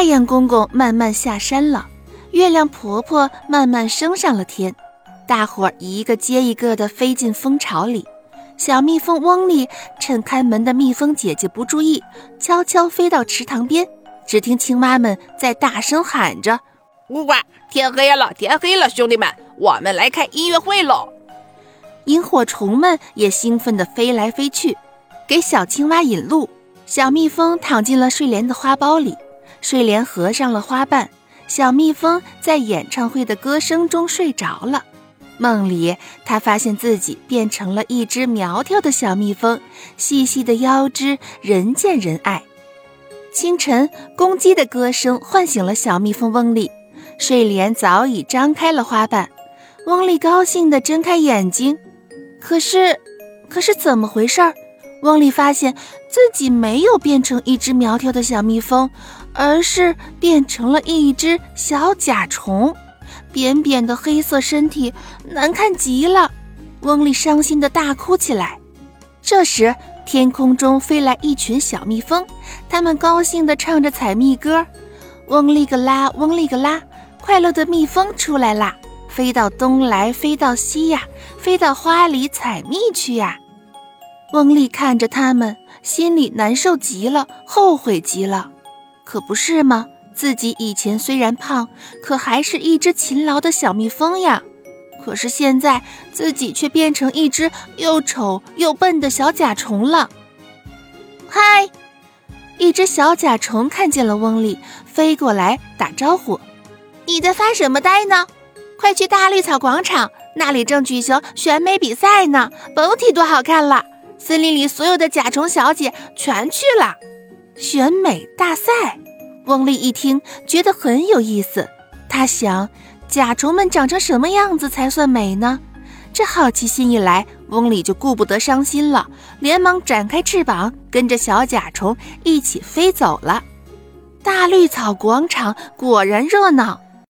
太阳公公慢慢下山了，月亮婆婆慢慢升上了天，大伙儿一个接一个的飞进蜂巢里。小蜜蜂嗡莉趁开门的蜜蜂姐姐不注意，悄悄飞到池塘边。只听青蛙们在大声喊着：“呱呱，天黑了，天黑了，兄弟们，我们来开音乐会喽！”萤火虫们也兴奋地飞来飞去，给小青蛙引路。小蜜蜂躺进了睡莲的花苞里，睡莲合上了花瓣，小蜜蜂在演唱会的歌声中睡着了。梦里，它发现自己变成了一只苗条的小蜜蜂，细细的腰肢，人见人爱。清晨，公鸡的歌声唤醒了小蜜蜂翁丽，睡莲早已张开了花瓣。翁丽高兴地睁开眼睛。可是，可是怎么回事？翁丽发现自己没有变成一只苗条的小蜜蜂，而是变成了一只小甲虫，扁扁的黑色身体难看极了。翁丽伤心的大哭起来。这时，天空中飞来一群小蜜蜂，它们高兴地唱着采蜜歌：“嗡里个啦，嗡里个啦，快乐的蜜蜂出来啦！”飞到东来，飞到西呀，飞到花里采蜜去呀。翁丽看着他们，心里难受极了，后悔极了。可不是吗？自己以前虽然胖，可还是一只勤劳的小蜜蜂呀。可是现在自己却变成一只又丑又笨的小甲虫了。嗨，一只小甲虫看见了翁丽，飞过来打招呼：“你在发什么呆呢？”快去大绿草广场，那里正举行选美比赛呢，甭提多好看了。森林里所有的甲虫小姐全去了，选美大赛。翁丽一听，觉得很有意思。她想，甲虫们长成什么样子才算美呢？这好奇心一来，翁丽就顾不得伤心了，连忙展开翅膀，跟着小甲虫一起飞走了。大绿草广场果然热闹。